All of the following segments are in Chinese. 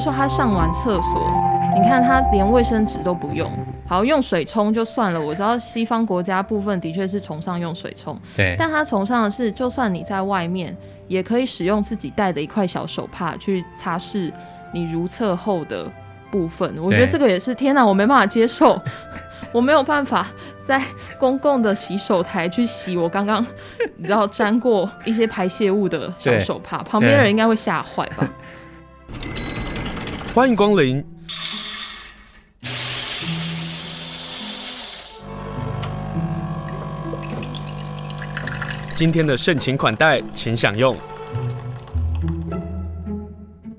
如说他上完厕所，你看他连卫生纸都不用，好用水冲就算了。我知道西方国家部分的确是崇尚用水冲，对，但他崇尚的是，就算你在外面，也可以使用自己带的一块小手帕去擦拭你如厕后的部分。我觉得这个也是，天哪，我没办法接受，我没有办法在公共的洗手台去洗我刚刚你知道沾过一些排泄物的小手帕，旁边人应该会吓坏吧。欢迎光临。今天的盛情款待，请享用。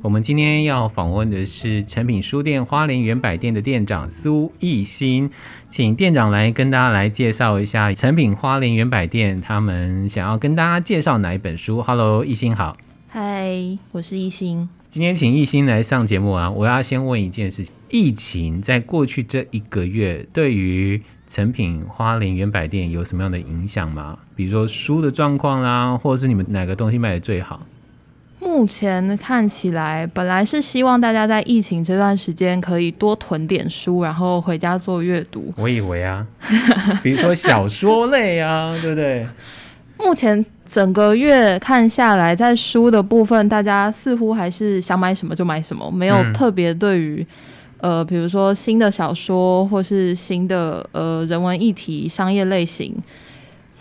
我们今天要访问的是诚品书店花莲原百店的店长苏奕欣，请店长来跟大家来介绍一下诚品花莲原百店，他们想要跟大家介绍哪一本书？Hello，艺兴好。嗨，我是奕欣。今天请艺兴来上节目啊！我要先问一件事情：疫情在过去这一个月，对于成品花莲原百店有什么样的影响吗？比如说书的状况啦，或者是你们哪个东西卖的最好？目前看起来，本来是希望大家在疫情这段时间可以多囤点书，然后回家做阅读。我以为啊，比如说小说类啊，对不对？目前整个月看下来，在书的部分，大家似乎还是想买什么就买什么，没有特别对于、嗯、呃，比如说新的小说或是新的呃人文议题、商业类型。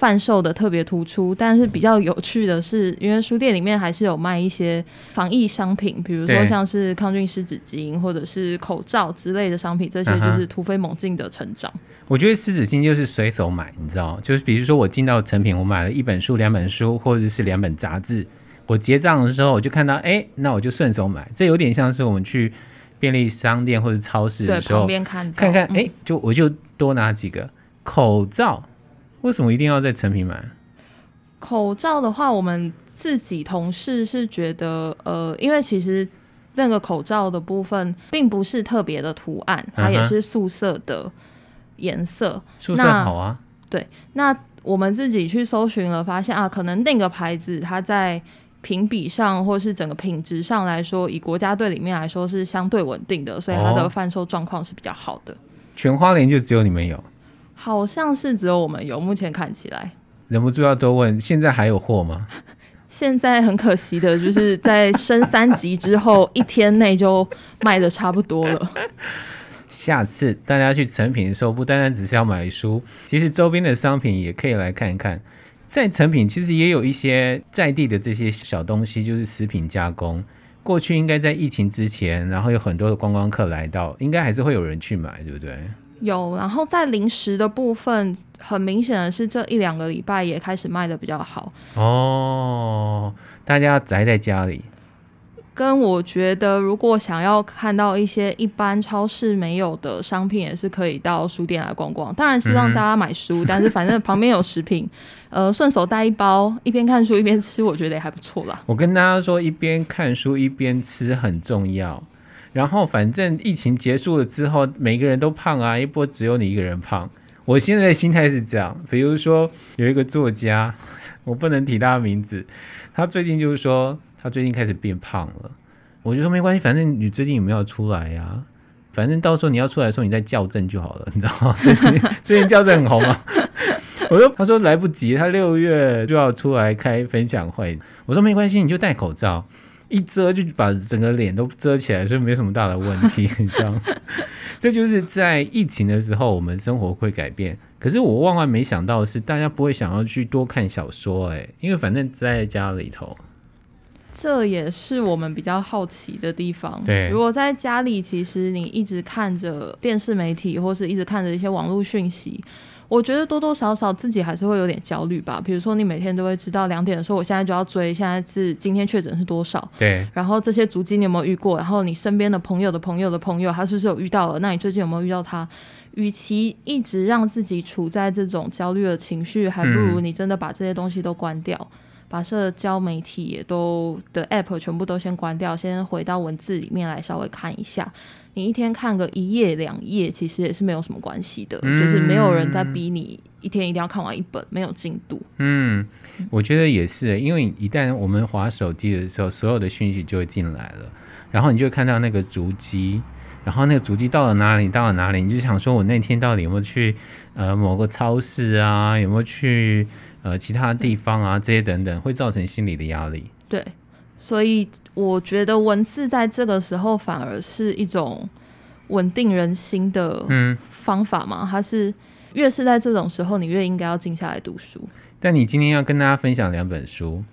贩售的特别突出，但是比较有趣的是，因为书店里面还是有卖一些防疫商品，比如说像是抗菌湿纸巾或者是口罩之类的商品，这些就是突飞猛进的成长。我觉得湿纸巾就是随手买，你知道，就是比如说我进到成品，我买了一本书、两本书，或者是两本杂志，我结账的时候我就看到，哎、欸，那我就顺手买。这有点像是我们去便利商店或者超市的时候，旁边看看看，哎、欸，就我就多拿几个口罩。为什么一定要在成品买口罩的话？我们自己同事是觉得，呃，因为其实那个口罩的部分并不是特别的图案，它也是素色的颜色。素色好啊。对，那我们自己去搜寻了，发现啊，可能那个牌子它在评比上或是整个品质上来说，以国家队里面来说是相对稳定的，所以它的贩售状况是比较好的。全花莲就只有你们有。好像是只有我们有，目前看起来。忍不住要多问，现在还有货吗？现在很可惜的，就是在升三级之后，一天内就卖的差不多了。下次大家去成品的时候，不单单只是要买书，其实周边的商品也可以来看一看。在成品其实也有一些在地的这些小东西，就是食品加工。过去应该在疫情之前，然后有很多的观光客来到，应该还是会有人去买，对不对？有，然后在零食的部分，很明显的是这一两个礼拜也开始卖的比较好哦。大家宅在家里，跟我觉得，如果想要看到一些一般超市没有的商品，也是可以到书店来逛逛。当然，希望大家买书，嗯、但是反正旁边有食品，呃，顺手带一包，一边看书一边吃，我觉得也还不错啦。我跟大家说，一边看书一边吃很重要。然后反正疫情结束了之后，每个人都胖啊，一波只有你一个人胖。我现在的心态是这样，比如说有一个作家，我不能提他的名字，他最近就是说他最近开始变胖了。我就说没关系，反正你最近有没有出来呀、反正到时候你要出来的时候，你再校正就好了，你知道吗？最近最近校正很红啊。我说他说来不及，他六月就要出来开分享会。我说没关系，你就戴口罩。一遮就把整个脸都遮起来，所以没什么大的问题，你知道吗？这就是在疫情的时候，我们生活会改变。可是我万万没想到的是，大家不会想要去多看小说，哎，因为反正在家里头，这也是我们比较好奇的地方。对，如果在家里，其实你一直看着电视媒体，或是一直看着一些网络讯息。我觉得多多少少自己还是会有点焦虑吧。比如说，你每天都会知道两点的时候，我现在就要追，现在是今天确诊是多少？对。然后这些足迹你有没有遇过？然后你身边的朋友的朋友的朋友，他是不是有遇到了？那你最近有没有遇到他？与其一直让自己处在这种焦虑的情绪，还不如你真的把这些东西都关掉，嗯、把社交媒体也都的 app 全部都先关掉，先回到文字里面来稍微看一下。你一天看个一页两页，其实也是没有什么关系的，嗯，就是没有人在逼你一天一定要看完一本，没有进度。嗯，我觉得也是，因为一旦我们划手机的时候，所有的讯息就会进来了。然后你就会看到那个足迹，然后那个足迹到了哪里，到了哪里，你就想说，我那天到底有没有去呃某个超市啊，有没有去呃其他地方啊，这些等等，会造成心理的压力。对，所以我觉得文字在这个时候反而是一种稳定人心的方法嘛，嗯、它是越是在这种时候，你越应该要静下来读书。但你今天要跟大家分享两本书。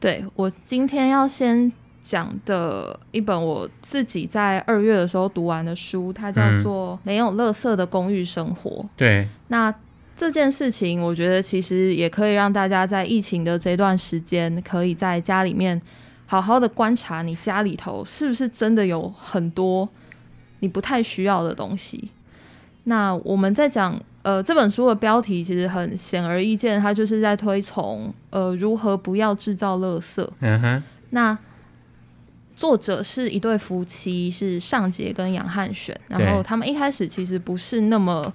对，我今天要先讲的一本我自己在二月的时候读完的书，它叫做《没有垃圾的公寓生活》。对，那这件事情，我觉得其实也可以让大家在疫情的这段时间，可以在家里面好好的观察你家里头是不是真的有很多你不太需要的东西。那我们在讲。呃，这本书的标题其实很显而易见，它就是在推崇呃如何不要制造垃圾。嗯哼。那作者是一对夫妻，是尚杰跟杨汉选，然后他们一开始其实不是那么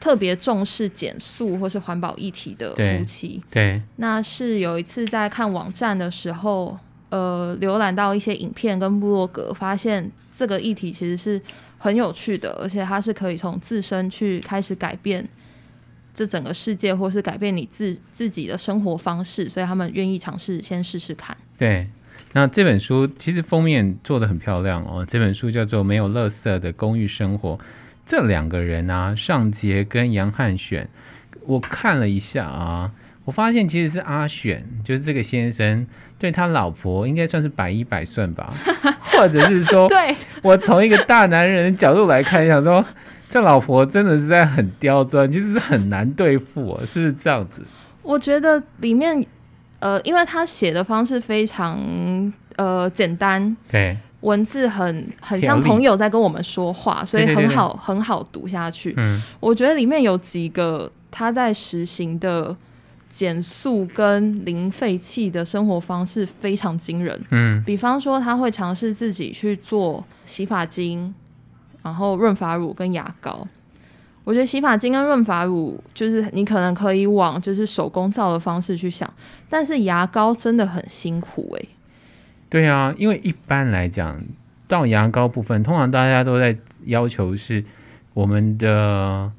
特别重视减速或是环保议题的夫妻。对。对。那是有一次在看网站的时候，呃，浏览到一些影片跟部落格，发现这个议题其实是。很有趣的，而且它是可以从自身去开始改变这整个世界，或是改变你自自己的生活方式，所以他们愿意尝试先试试看。对，那这本书其实封面做得很漂亮哦。这本书叫做《没有垃圾的公寓生活》，这两个人啊，尚杰跟杨汉选，我看了一下啊，我发现其实是阿选，就是这个先生。对他老婆应该算是百依百顺吧，或者是说，对我从一个大男人的角度来看，想说这老婆真的是在很刁钻，其实是很难对付哦，是不是这样子？我觉得里面，呃，因为他写的方式非常呃简单，对，文字很很像朋友在跟我们说话，所以很好很好读下去。嗯，我觉得里面有几个他在实行的。减速跟零废弃的生活方式非常惊人。嗯，比方说他会尝试自己去做洗发精，然后润发乳跟牙膏。我觉得洗发精跟润发乳就是你可能可以往就是手工皂的方式去想，但是牙膏真的很辛苦诶、欸。对啊，因为一般来讲到牙膏部分，通常大家都在要求是我们的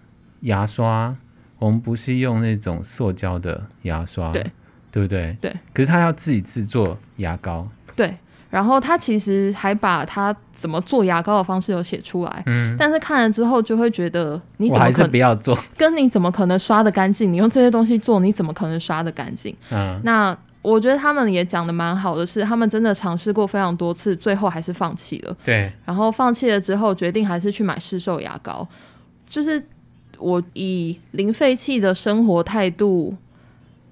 牙刷。我们不是用那种塑胶的牙刷，对，对不对？对。可是他要自己制作牙膏，对。然后他其实还把他怎么做牙膏的方式有写出来，嗯。但是看了之后就会觉得，你怎么可能，不要做？跟你怎么可能刷的干净？你用这些东西做，你怎么可能刷的干净？嗯。那我觉得他们也讲的蛮好的是，他们真的尝试过非常多次，最后还是放弃了。对。然后放弃了之后，决定还是去买市售牙膏，就是。我以零废弃的生活态度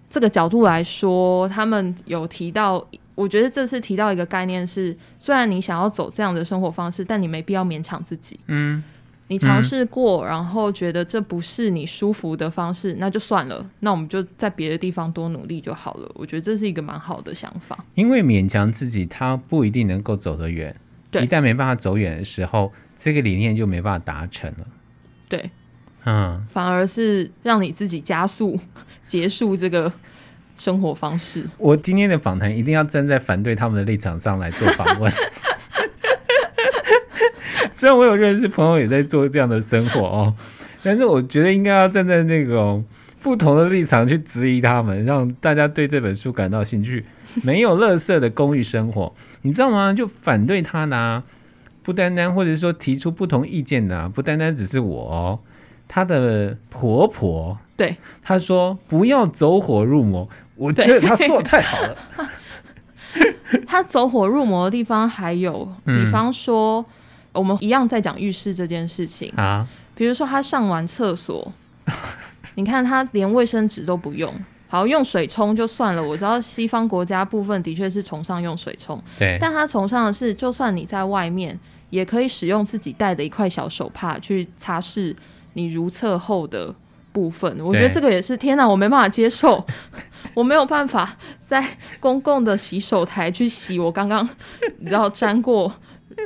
这个角度来说，他们有提到，我觉得这次提到一个概念是，虽然你想要走这样的生活方式，但你没必要勉强自己。嗯，你尝试过，然后觉得这不是你舒服的方式，那就算了，那我们就在别的地方多努力就好了。我觉得这是一个蛮好的想法。因为勉强自己，他不一定能够走得远。对，一旦没办法走远的时候，这个理念就没办法达成了。对。嗯，反而是让你自己加速结束这个生活方式。我今天的访谈一定要站在反对他们的立场上来做访问。虽然我有认识朋友也在做这样的生活哦，但是我觉得应该要站在那种不同的立场去质疑他们，让大家对这本书感到兴趣。没有垃圾的公寓生活，你知道吗？就反对他呢，不单单或者说提出不同意见的，不单单只是我哦。她的婆婆对她说：“不要走火入魔。”我觉得她说的太好了。她走火入魔的地方还有，比方说，嗯、我们一样在讲浴室这件事情啊。比如说，她上完厕所，你看她连卫生纸都不用，好用水冲就算了。我知道西方国家部分的确是崇尚用水冲，对，但他崇尚的是，就算你在外面，也可以使用自己带的一块小手帕去擦拭。你如厕后的部分，我觉得这个也是天哪，我没办法接受，我没有办法在公共的洗手台去洗我刚刚你知道沾过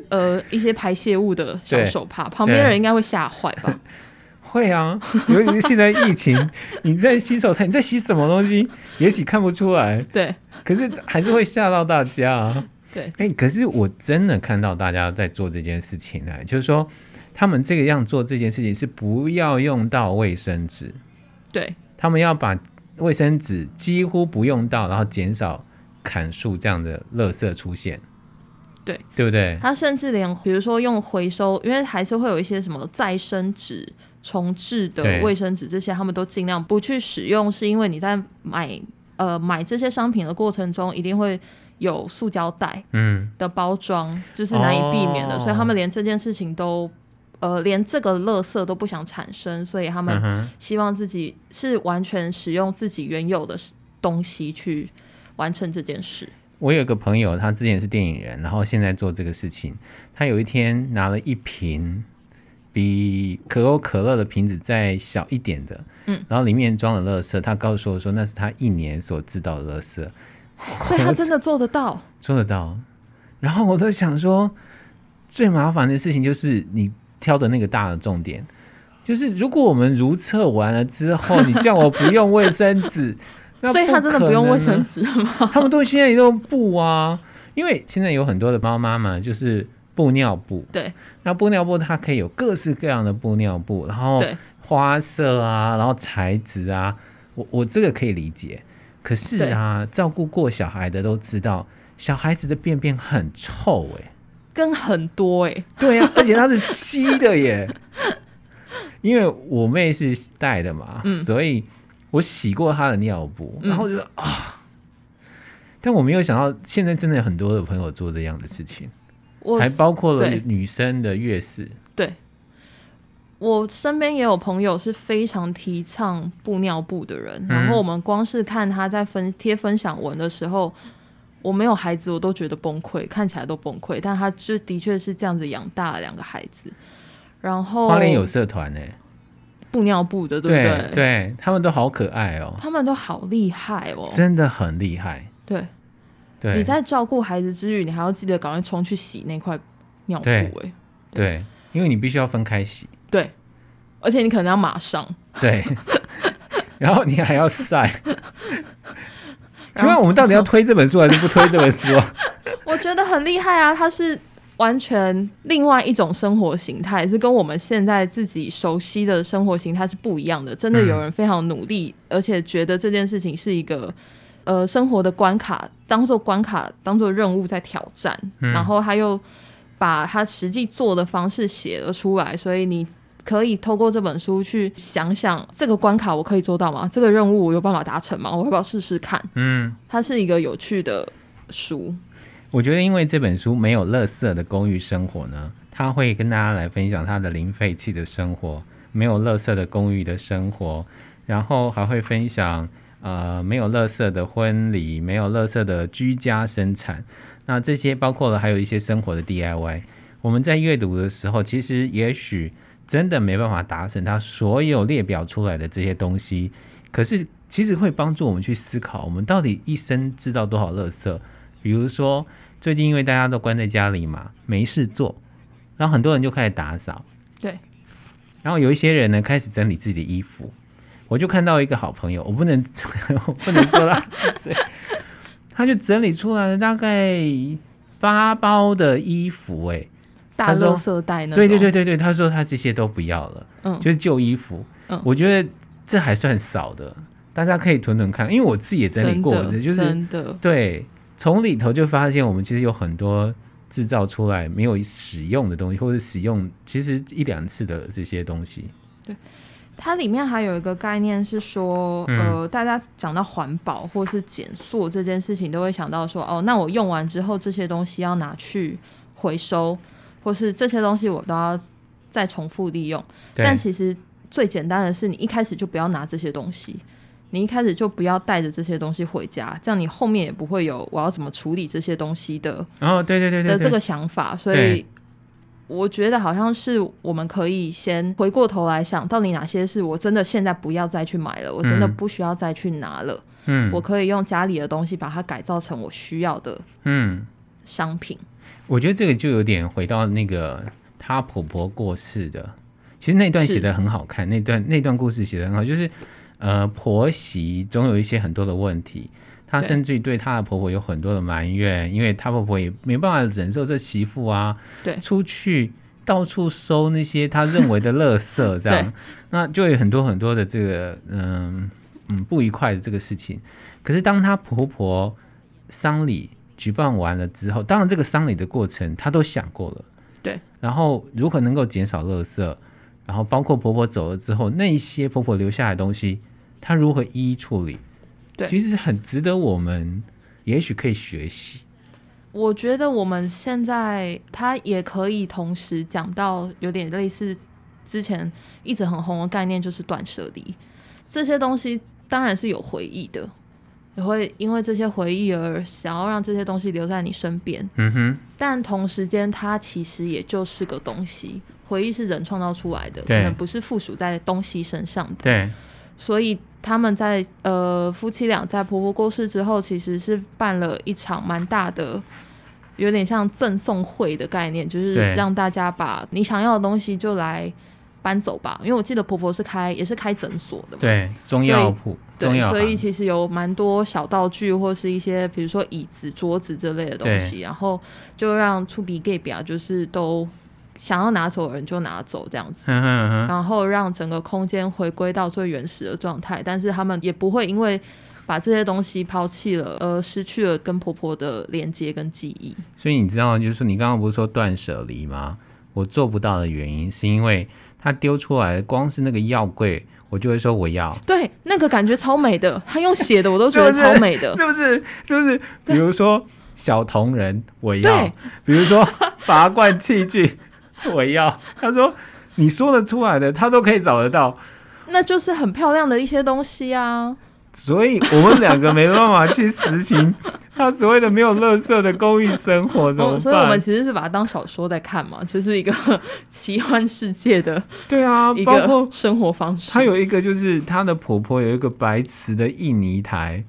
呃一些排泄物的小手帕，旁边人应该会吓坏吧？会啊，尤其是现在疫情，你在洗手台你在洗什么东西，也许看不出来，对，可是还是会吓到大家啊。对，哎、欸，可是我真的看到大家在做这件事情呢，就是说他们这个样做这件事情是不要用到卫生纸，对，他们要把卫生纸几乎不用到，然后减少砍树这样的垃圾出现。对，对不对？他甚至连比如说用回收，因为还是会有一些什么再生纸、重置的卫生纸这些，他们都尽量不去使用，是因为你在买呃买这些商品的过程中，一定会有塑胶袋嗯。的包装，嗯、就是难以避免的，哦、所以他们连这件事情都呃连这个垃圾都不想产生，所以他们希望自己是完全使用自己原有的东西去完成这件事。我有个朋友，他之前是电影人，然后现在做这个事情。他有一天拿了一瓶比可口可乐的瓶子再小一点的，嗯，然后里面装了垃圾。他告诉我说，那是他一年所制造的垃圾。所以他真的做得到，做得到。然后我都想说，最麻烦的事情就是你挑的那个大的重点，就是如果我们如厕完了之后，你叫我不用卫生纸。那所以他真的不用卫生纸吗？他们都现在也用布啊，因为现在有很多的猫妈妈，就是布尿布。对，那布尿布它可以有各式各样的布尿布，然后花色啊，然后材质啊，我我这个可以理解。可是啊，照顾过小孩的都知道，小孩子的便便很臭哎、欸，跟很多哎、欸，对呀、啊，而且它是稀的耶。因为我妹是带的嘛，嗯、所以。我洗过她的尿布，然后就啊，但我没有想到，现在真的有很多的朋友做这样的事情，我还包括了女生的月事。对，我身边也有朋友是非常提倡布尿布的人，嗯、然后我们光是看他在分贴分享文的时候，我没有孩子，我都觉得崩溃，看起来都崩溃，但他就的确是这样子养大了两个孩子，然后花莲有社团呢、欸。布尿布的，对不对？对，对，他们都好可爱哦，他们都好厉害哦，真的很厉害。对，对，你在照顾孩子之余，你还要记得赶快冲去洗那块尿布，哎，对，对，因为你必须要分开洗，对，而且你可能要马上，对，然后你还要晒。请问我们到底要推这本书还是不推这本书？我觉得很厉害啊，他是。完全另外一种生活形态，是跟我们现在自己熟悉的生活形态是不一样的。真的有人非常努力，而且觉得这件事情是一个呃生活的关卡，当做关卡，当做任务在挑战。然后他又把他实际做的方式写了出来，所以你可以透过这本书去想想，这个关卡我可以做到吗？这个任务我有办法达成吗？我要不要试试看？嗯，它是一个有趣的书。我觉得，因为这本书没有垃圾的公寓生活呢，他会跟大家来分享他的零废弃的生活，没有垃圾的公寓的生活，然后还会分享呃没有垃圾的婚礼，没有垃圾的居家生产。那这些包括了还有一些生活的 DIY。我们在阅读的时候，其实也许真的没办法达成他所有列表出来的这些东西，可是其实会帮助我们去思考，我们到底一生制造多少垃圾。比如说，最近因为大家都关在家里嘛，没事做，然后很多人就开始打扫。对。然后有一些人呢，开始整理自己的衣服。我就看到一个好朋友，我不能，我不能说他，他就整理出来了大概八包的衣服，哎，大垃圾袋呢？对对对对对，他说他这些都不要了，嗯，就是旧衣服。嗯，我觉得这还算少的，大家可以囤囤看，因为我自己也整理过，就是真的对。从里头就发现，我们其实有很多制造出来没有使用的东西，或者使用其实一两次的这些东西。对，它里面还有一个概念是说，嗯、呃，大家讲到环保或是减塑这件事情，都会想到说，哦，那我用完之后这些东西要拿去回收，或是这些东西我都要再重复利用。但其实最简单的是，你一开始就不要拿这些东西。你一开始就不要带着这些东西回家，这样你后面也不会有我要怎么处理这些东西的哦，对对对对的这个想法。所以我觉得好像是我们可以先回过头来想，到底哪些是我真的现在不要再去买了，我真的不需要再去拿了。嗯，我可以用家里的东西把它改造成我需要的嗯商品。我觉得这个就有点回到那个她婆婆过世的，其实那段写的很好看，那段那段故事写的很好，就是。呃，婆媳总有一些很多的问题，她甚至于对她的婆婆有很多的埋怨，因为她婆婆也没办法忍受这媳妇啊，对，出去到处收那些她认为的垃圾，这样，那就有很多很多的这个嗯嗯不愉快的这个事情。可是当她婆婆丧礼举办完了之后，当然这个丧礼的过程他都想过了，对，然后如何能够减少垃圾，然后包括婆婆走了之后，那一些婆婆留下来的东西，她如何一一处理。对，其实很值得我们，也许可以学习。我觉得我们现在他也可以同时讲到有点类似之前一直很红的概念，就是断舍离。这些东西当然是有回忆的，也会因为这些回忆而想要让这些东西留在你身边。嗯哼。但同时间，它其实也就是个东西，回忆是人创造出来的，可能不是附属在东西身上的。对。所以他们在呃夫妻俩在婆婆过世之后，其实是办了一场蛮大的，有点像赠送会的概念，就是让大家把你想要的东西就来搬走吧。因为我记得婆婆是开也是开诊所的嘛，对，中药铺，对，所以其实有蛮多小道具或是一些比如说椅子、桌子这类的东西，然后就让出鼻 gay 表就是都。想要拿走的人就拿走，这样子，然后让整个空间回归到最原始的状态。但是他们也不会因为把这些东西抛弃了，而失去了跟婆婆的连接跟记忆。所以你知道，就是你刚刚不是说断舍离吗？我做不到的原因是因为他丢出来，光是那个药柜，我就会说我要。对，那个感觉超美的，他用写的我都觉得超美的，是不是？是不是？比如说小铜人，我要；比如说拔罐器具。我要，他说你说得出来的，他都可以找得到，那就是很漂亮的一些东西啊。所以我们两个没办法去实行 他所谓的没有乐色的公寓生活，怎么办？哦，所以我们其实是把它当小说在看嘛，就是一个 奇幻世界的，对啊，包括生活方式。他有一个就是他的婆婆有一个白瓷的印尼台，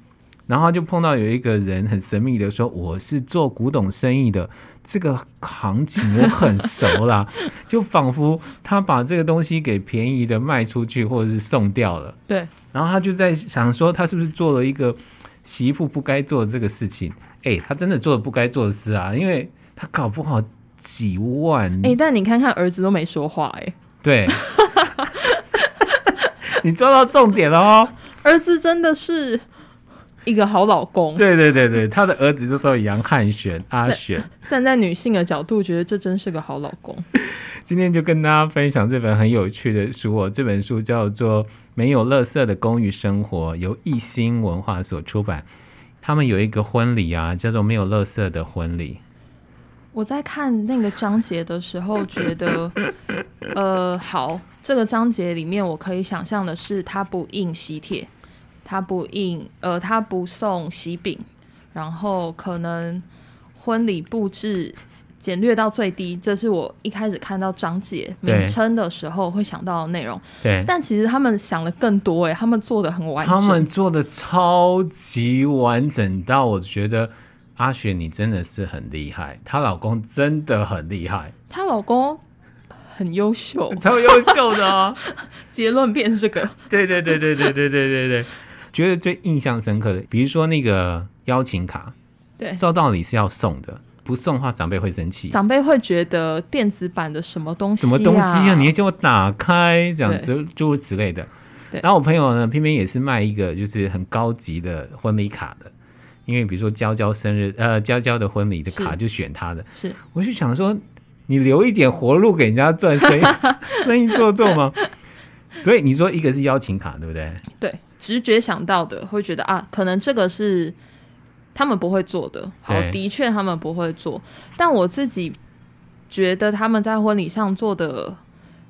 然后就碰到有一个人很神秘的说：“我是做古董生意的。”这个行情我很熟啦，就仿佛他把这个东西给便宜的卖出去，或者是送掉了。对，然后他就在想说，他是不是做了一个媳妇不该做的这个事情？哎，他真的做了不该做的事啊，因为他搞不好几万。哎，但你看看儿子都没说话，哎，对，你抓到重点了哦，儿子真的是。一个好老公，对对对对，他的儿子就叫杨汉选阿选。站在女性的角度，觉得这真是个好老公。今天就跟大家分享这本很有趣的书哦，这本书叫做《没有垃圾的公寓生活》，由一心文化所出版。他们有一个婚礼啊，叫做《没有垃圾的婚礼》。我在看那个章节的时候，觉得，呃，好，这个章节里面我可以想象的是，他不印喜帖。他不印，呃，他不送喜饼，然后可能婚礼布置简略到最低，这是我一开始看到章节名称的时候会想到的内容。对，但其实他们想的更多，哎，他们做的很完整，他们做的超级完整到我觉得阿雪你真的是很厉害，她老公真的很厉害，她老公很优秀，超优秀的哦。结论变这个，对对对对对对对对对。觉得最印象深刻的，比如说那个邀请卡，对，照道理是要送的，不送的话长辈会生气，长辈会觉得电子版的什么东西、啊，什么东西啊，你还叫我打开，这样子诸如此类的。对，然后我朋友呢，偏偏也是卖一个就是很高级的婚礼卡的，因为比如说娇娇生日，呃，娇娇的婚礼的卡就选他的，是，我就想说，你留一点活路给人家赚生意，生意 做做吗？所以你说一个是邀请卡，对不对？对。直觉想到的会觉得啊，可能这个是他们不会做的。好，的确他们不会做。但我自己觉得他们在婚礼上做的，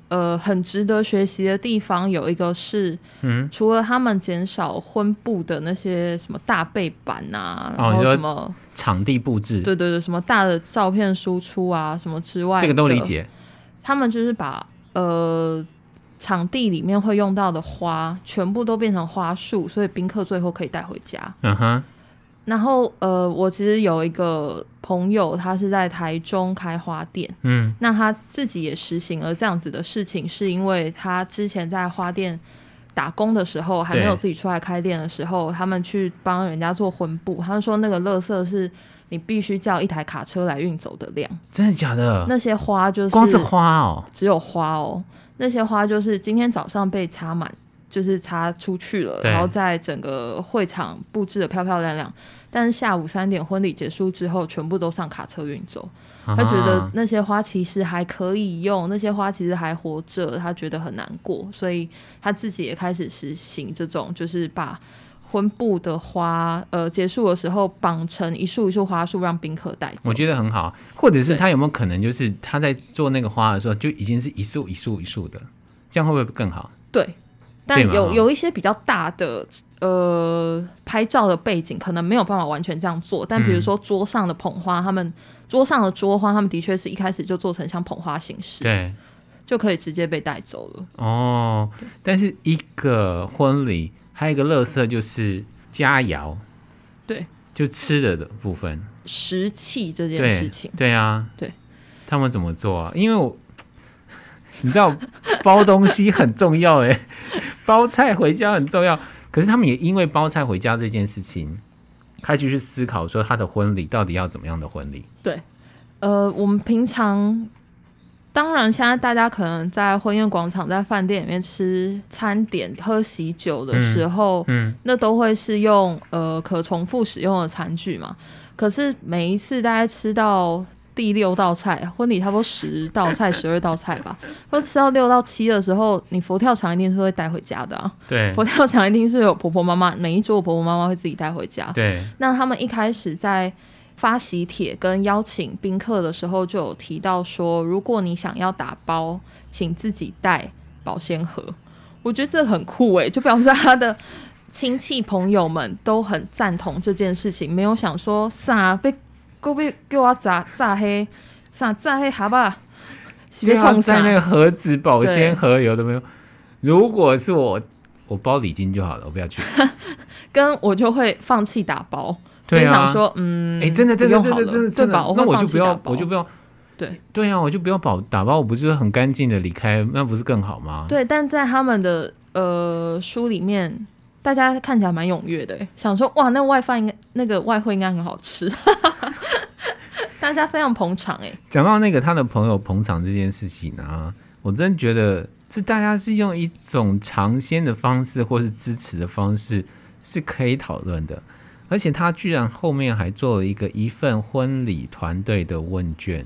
呃，很值得学习的地方有一个是，嗯，除了他们减少婚布的那些什么大背板啊，然后什么场地布置，对对对，什么大的照片输出啊，什么之外，这个都理解。他们就是把呃。场地里面会用到的花全部都变成花束，所以宾客最后可以带回家。嗯哼。然后呃，我其实有一个朋友，他是在台中开花店。嗯。那他自己也实行了这样子的事情，是因为他之前在花店打工的时候，还没有自己出来开店的时候，他们去帮人家做婚布，他们说那个垃圾是你必须叫一台卡车来运走的量。真的假的？那些花就是光是花哦，只有花哦，那些花就是今天早上被插满，就是插出去了，然后在整个会场布置的漂漂亮亮，但是下午三点婚礼结束之后，全部都上卡车运走。他觉得那些花其实还可以用，那些花其实还活着，他觉得很难过，所以他自己也开始实行这种，就是把婚布的花，呃，结束的时候绑成一束一束花束，让宾客带走。我觉得很好，或者是他有没有可能，就是他在做那个花的时候，就已经是一束一束一束的，这样会不会更好？对，但有有一些比较大的。呃，拍照的背景可能没有办法完全这样做，但比如说桌上的捧花，嗯、他们桌上的桌花，他们的确是一开始就做成像捧花形式，对，就可以直接被带走了。哦，但是一个婚礼还有一个乐色就是佳肴，对，就吃的的部分，食器这件事情，对，对啊，对，他们怎么做啊？因为我 你知道包东西很重要哎，包菜回家很重要。可是他们也因为包菜回家这件事情，开始去思考说他的婚礼到底要怎么样的婚礼？对，呃，我们平常当然现在大家可能在婚宴广场、在饭店里面吃餐点、喝喜酒的时候，嗯，嗯，那都会是用呃可重复使用的餐具嘛。可是每一次大家吃到。第六道菜，婚礼差不多十道菜、十二道菜吧。或吃到六到七的时候，你佛跳墙一定是会带回家的啊。对，佛跳墙一定是有婆婆妈妈，每一桌婆婆妈妈会自己带回家。对，那他们一开始在发喜帖跟邀请宾客的时候，就有提到说，如果你想要打包，请自己带保鲜盒。我觉得这很酷诶、欸，就表示他的亲戚朋友们都很赞同这件事情，没有想说啥被。够不给我炸炸黑，啥炸黑好吧？别冲在那个盒子保鲜盒有的没有？如果是我，我包礼金就好了，我不要去。跟我就会放弃打包，对啊，想说嗯，哎、欸，真的真的真的真的真的，那我就不要，我就不要。对对啊，我就不要保打包，我不是很干净的离开，那不是更好吗？对，但在他们的呃书里面。大家看起来蛮踊跃的，想说哇，那外饭应该那个外汇应该很好吃，大家非常捧场哎。讲到那个他的朋友捧场这件事情啊，我真觉得是大家是用一种尝鲜的方式，或是支持的方式是可以讨论的。而且他居然后面还做了一个一份婚礼团队的问卷，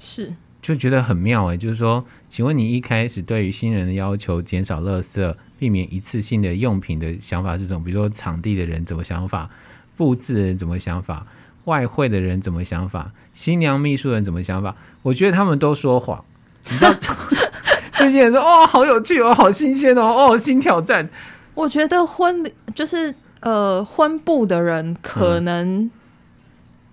是就觉得很妙哎，就是说，请问你一开始对于新人的要求减少垃圾，避免一次性的用品的想法是什么？比如说场地的人怎么想法，布置的人怎么想法，外汇的人怎么想法，新娘秘书人怎么想法？我觉得他们都说谎。你知道，这些人说哦，好有趣哦，好新鲜哦，哦，新挑战。我觉得婚礼就是呃，婚部的人可能、嗯。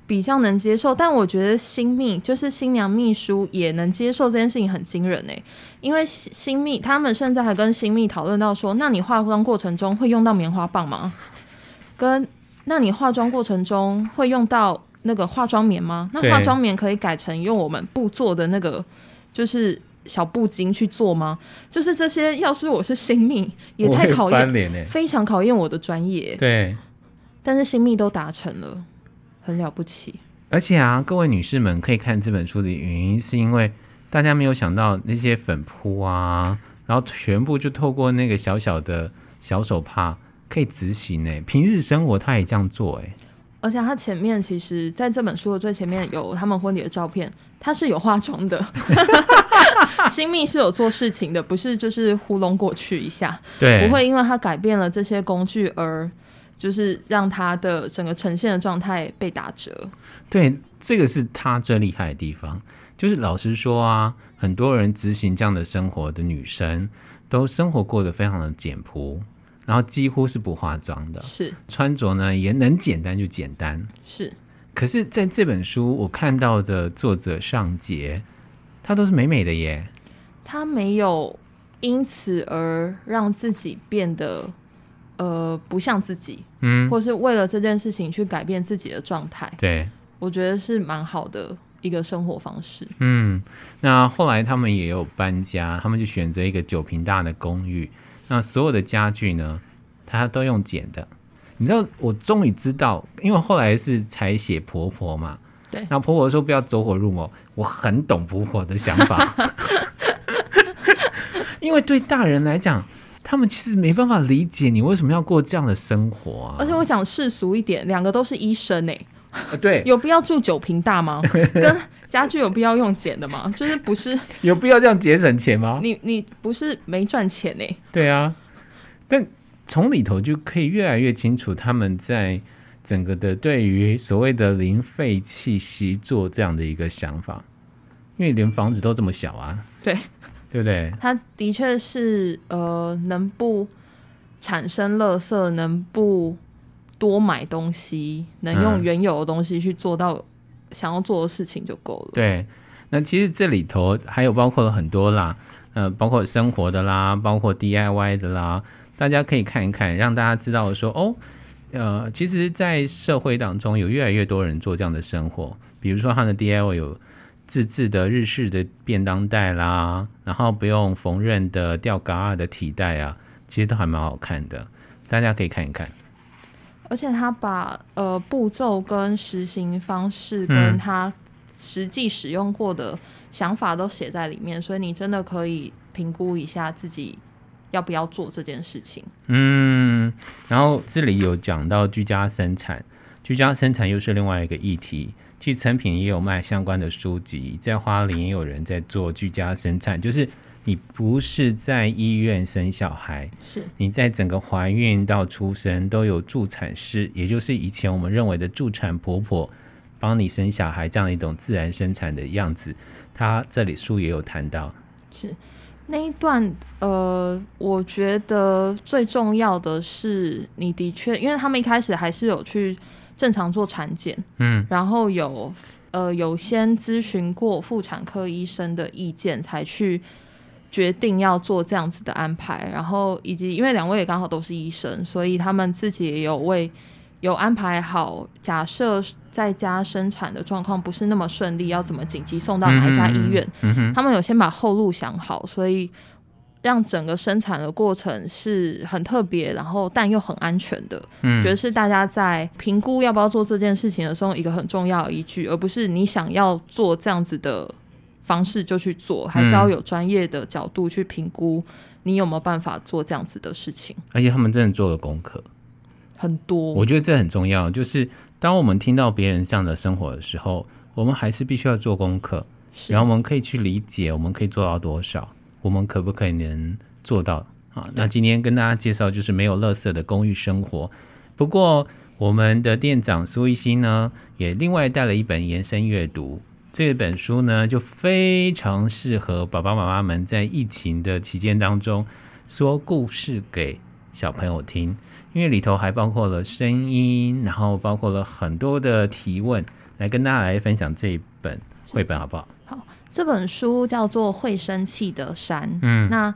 比较能接受，但我觉得新秘就是新娘秘书也能接受这件事情很惊人哎，因为新秘他们现在还跟新秘讨论到说，那你化妆过程中会用到棉花棒吗？跟那你化妆过程中会用到那个化妆棉吗？那化妆棉可以改成用我们布做的那个就是小布巾去做吗？就是这些，要是我是新密，也太考验，非常考验我的专业。对，但是新密都达成了。很了不起，而且啊，各位女士们可以看这本书的原因，是因为大家没有想到那些粉扑啊，然后全部就透过那个小小的小手帕可以执行呢。平日生活他也这样做哎，而且他前面其实在这本书的最前面有他们婚礼的照片，他是有化妆的，新密是有做事情的，不是就是糊弄过去一下，对，不会因为他改变了这些工具而。就是让他的整个呈现的状态被打折。对，这个是他最厉害的地方。就是老实说啊，很多人执行这样的生活的女生，都生活过得非常的简朴，然后几乎是不化妆的。是穿着呢也能简单就简单。是，可是在这本书我看到的作者尚杰，他都是美美的耶。他没有因此而让自己变得。呃，不像自己，嗯，或是为了这件事情去改变自己的状态，对，我觉得是蛮好的一个生活方式。嗯，那后来他们也有搬家，他们就选择一个九平大的公寓，那所有的家具呢，他都用剪的。你知道，我终于知道，因为后来是才写婆婆嘛。对。然后婆婆说不要走火入魔，我很懂婆婆的想法。因为对大人来讲，他们其实没办法理解你为什么要过这样的生活啊。而且我想世俗一点，两个都是医生哎、欸。对。有必要住酒瓶大吗？跟家具有必要用剪的吗？就是不是有必要这样节省钱吗？你你不是没赚钱哎、欸。对啊，但。从里头就可以越来越清楚，他们在整个的对于所谓的零废弃习作这样的一个想法，因为连房子都这么小啊，对，对不对？他的确是呃，能不产生垃圾，能不多买东西，能用原有的东西去做到想要做的事情就够了。嗯。对，那其实这里头还有包括了很多啦，呃，包括生活的啦，包括 DIY 的啦。大家可以看一看，让大家知道说哦，呃，其实，在社会当中有越来越多人做这样的生活，比如说他的 DIY 有自制的日式的便当袋啦，然后不用缝纫的吊嘎的提袋啊，其实都还蛮好看的，大家可以看一看。而且他把呃步骤跟实行方式跟他实际使用过的想法都写在里面，嗯，所以你真的可以评估一下自己。要不要做这件事情？嗯，然后这里有讲到居家生产，居家生产又是另外一个议题。其实诚品也有卖相关的书籍，在花莲也有人在做居家生产，就是你不是在医院生小孩，是你在整个怀孕到出生都有助产师，也就是以前我们认为的助产婆婆帮你生小孩这样一种自然生产的样子。他这里书也有谈到，是。那一段，呃，我觉得最重要的是，你的确，因为他们一开始还是有去正常做产检，嗯，然后有，呃，有先咨询过妇产科医生的意见，才去决定要做这样子的安排。然后以及，因为两位也刚好都是医生，所以他们自己也有为。有安排好，假设在家生产的状况不是那么顺利，要怎么紧急送到哪一家医院？嗯嗯、他们有先把后路想好，所以让整个生产的过程是很特别，然后但又很安全的。嗯，觉得是大家在评估要不要做这件事情的时候一个很重要的依据，而不是你想要做这样子的方式就去做，还是要有专业的角度去评估你有没有办法做这样子的事情。而且他们真的做了功课。很多，我觉得这很重要。就是当我们听到别人这样的生活的时候，我们还是必须要做功课，然后我们可以去理解，我们可以做到多少，我们可不可以能做到啊？那今天跟大家介绍就是没有垃圾的公寓生活。不过我们的店长苏一新呢，也另外带了一本延伸阅读，这本书呢就非常适合爸爸妈妈们在疫情的期间当中说故事给小朋友听。因为里头还包括了声音，然后包括了很多的提问，来跟大家来分享这一本绘本，好不好？好，这本书叫做《会生气的山》。嗯，那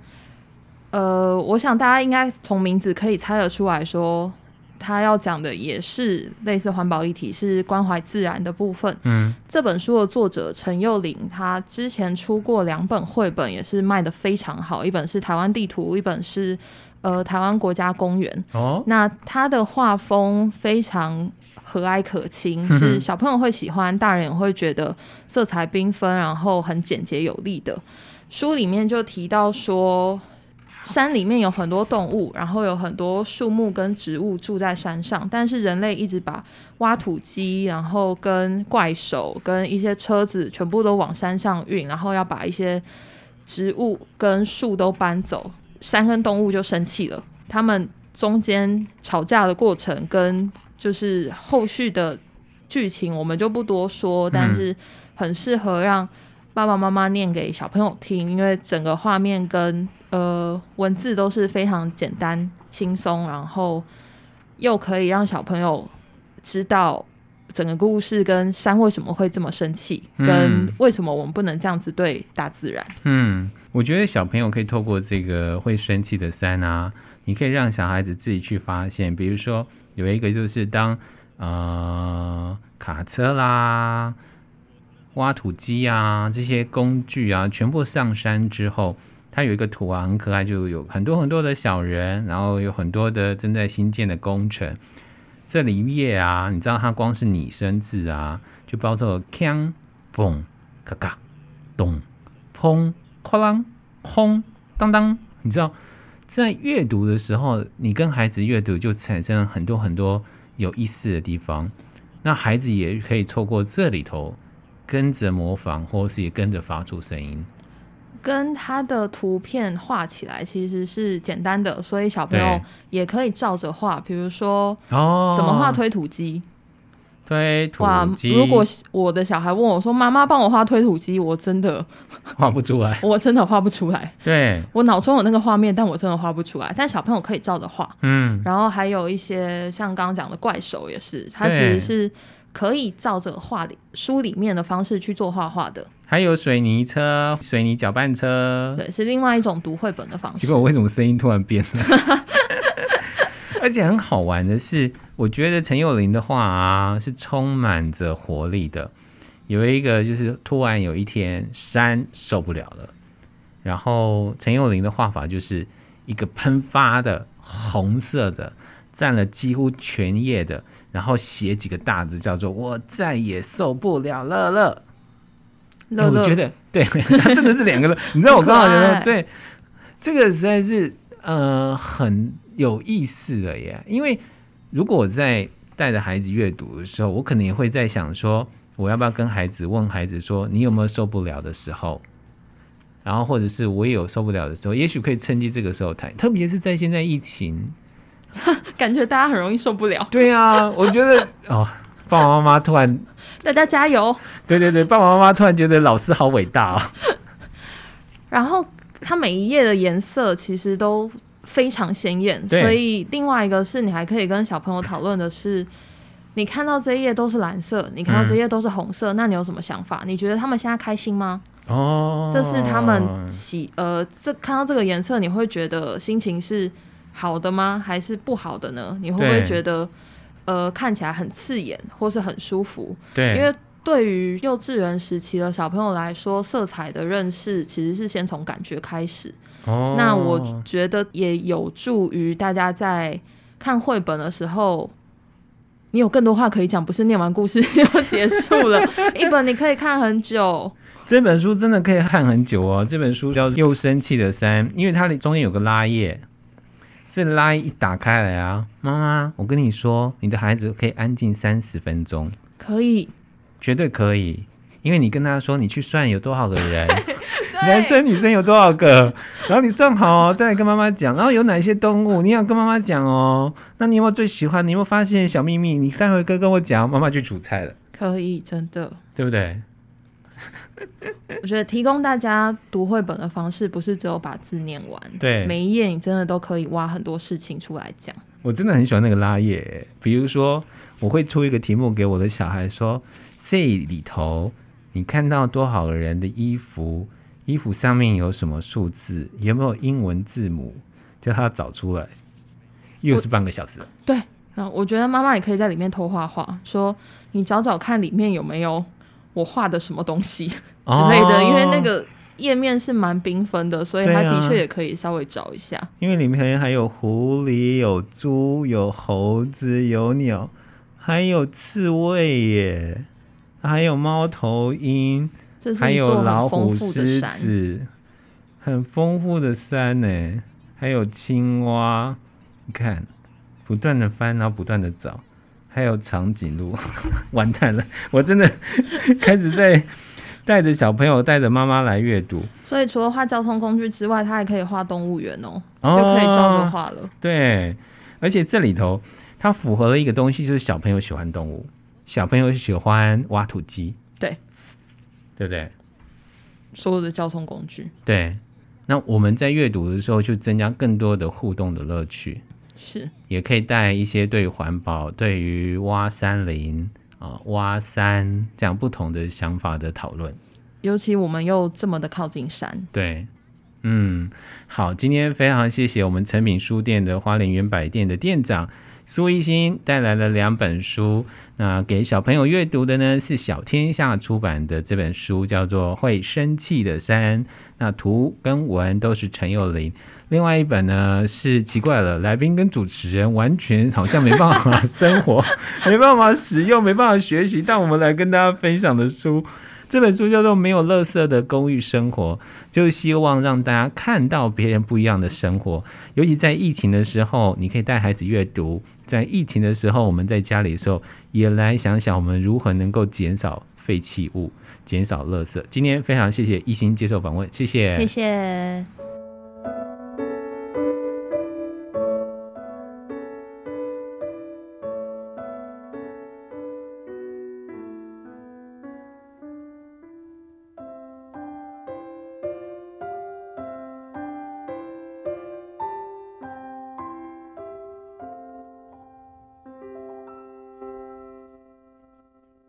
呃，我想大家应该从名字可以猜得出来说，他要讲的也是类似环保议题，是关怀自然的部分。嗯，这本书的作者陈幼玲，他之前出过两本绘本，也是卖的非常好，一本是《台湾地图》，一本是。呃，台湾国家公园哦，那它的画风非常和蔼可亲，是小朋友会喜欢，大人也会觉得色彩缤纷，然后很简洁有力的。书里面就提到说，山里面有很多动物，然后有很多树木跟植物住在山上，但是人类一直把挖土机，然后跟怪手跟一些车子全部都往山上运，然后要把一些植物跟树都搬走。山跟动物就生气了，他们中间吵架的过程跟就是后续的剧情，我们就不多说，但是很适合让爸爸妈妈念给小朋友听，因为整个画面跟呃文字都是非常简单轻松，然后又可以让小朋友知道整个故事跟山为什么会这么生气，跟为什么我们不能这样子对大自然。嗯。我觉得小朋友可以透过这个会生气的山啊，你可以让小孩子自己去发现。比如说有一个就是当呃卡车啦、挖土机啊这些工具啊全部上山之后，它有一个图啊，很可爱，就有很多很多的小人，然后有很多的正在新建的工程。这里面啊，你知道它光是拟声字啊，就包括锵、嘣、咔咔、咚、砰、哐啷、轰、当当。你知道，在阅读的时候，你跟孩子阅读就产生了很多很多有意思的地方。那孩子也可以透过这里头跟着模仿，或是也跟着发出声音。跟他的图片画起来其实是简单的，所以小朋友也可以照着画。比如说，哦，怎么画推土机？推土机。如果我的小孩问我说：“妈妈，帮我画推土机。”我真的 画不出来，我真的画不出来。对，我脑中有那个画面，但我真的画不出来。但小朋友可以照着画。嗯，然后还有一些像刚刚讲的怪手也是，它其实是可以照着画里书里面的方式去做画画的。还有水泥车、水泥搅拌车，对，是另外一种读绘本的方式。结果我为什么声音突然变了？而且很好玩的是，我觉得陈又凌的画啊是充满着活力的。有一个就是突然有一天山受不了了，然后陈又凌的画法就是一个喷发的红色的，占了几乎全页的，然后写几个大字叫做“我再也受不了了了”。乐乐欸、我觉得对，他真的是两个乐。你知道我刚好觉得对，这个实在是呃很有意思的耶。因为如果我在带着孩子阅读的时候，我可能也会在想说，我要不要跟孩子问孩子说，你有没有受不了的时候？然后或者是我也有受不了的时候，也许可以趁机这个时候谈。特别是在现在疫情，感觉大家很容易受不了。对啊，我觉得 哦，爸爸妈妈突然。大家加油！对对对，爸爸妈妈突然觉得老师好伟大啊。然后，它每一页的颜色其实都非常鲜艳，所以另外一个是你还可以跟小朋友讨论的是，你看到这一页都是蓝色，你看到这一页都是红色，嗯，那你有什么想法？你觉得他们现在开心吗？哦，这是他们喜呃，这看到这个颜色，你会觉得心情是好的吗？还是不好的呢？你会不会觉得？呃，看起来很刺眼，或是很舒服。对，因为对于幼稚园时期的小朋友来说，色彩的认识其实是先从感觉开始。哦，那我觉得也有助于大家在看绘本的时候，你有更多话可以讲，不是念完故事就结束了。一本你可以看很久。这本书真的可以看很久哦。这本书叫《又生气的三》，因为它的中间有个拉页。这拉一打开来啊，妈妈，我跟你说，你的孩子可以安静三十分钟，可以，绝对可以，因为你跟他说，你去算有多少个人，男生女生有多少个，然后你算好，再来跟妈妈讲，然后有哪些动物，你要跟妈妈讲哦。那你有没有最喜欢？你有没有发现小秘密？你待会跟跟我讲，妈妈去煮菜了。可以，真的，对不对？我觉得提供大家读绘本的方式，不是只有把字念完。对，每一页你真的都可以挖很多事情出来讲。我真的很喜欢那个拉页，比如说我会出一个题目给我的小孩说，这里头你看到多少个人的衣服，衣服上面有什么数字，有没有英文字母，叫他找出来。又是半个小时。对，然后我觉得妈妈也可以在里面偷画画，说你找找看里面有没有。我画的什么东西之类的，哦，因为那个页面是蛮缤纷的，所以他的确也可以稍微找一下。因为里面还有狐狸、有猪、有猴子、有鸟，还有刺猬耶，还有猫头鹰，还有老虎、狮子，很丰富的山呢。还有青蛙，你看，不断的翻，然后不断的找。还有长颈鹿，完蛋了！我真的 开始在 带着小朋友、带着妈妈来阅读。所以除了画交通工具之外，他还可以画动物园哦，哦，就可以照着画了。对，而且这里头它符合了一个东西，就是小朋友喜欢动物，小朋友喜欢挖土机，对，对不对？所有的交通工具，对。那我们在阅读的时候，就增加更多的互动的乐趣。是，也可以带一些对于环保、对于挖山林啊、挖山这样不同的想法的讨论。尤其我们又这么的靠近山。对，嗯，好，今天非常谢谢我们诚品书店的花莲园百店的店长苏一新带来了两本书，那给小朋友阅读的呢是小天下出版的这本书，叫做《会生气的山》，那图跟文都是陈幼林。另外一本呢是奇怪了，来宾跟主持人完全好像没办法生活，没办法使用，没办法学习，但我们来跟大家分享的书。这本书叫做《没有垃圾的公寓生活》，就是希望让大家看到别人不一样的生活。尤其在疫情的时候，你可以带孩子阅读。在疫情的时候，我们在家里的时候，也来想想我们如何能够减少废弃物、减少垃圾。今天非常谢谢一心接受访问，谢谢，谢谢。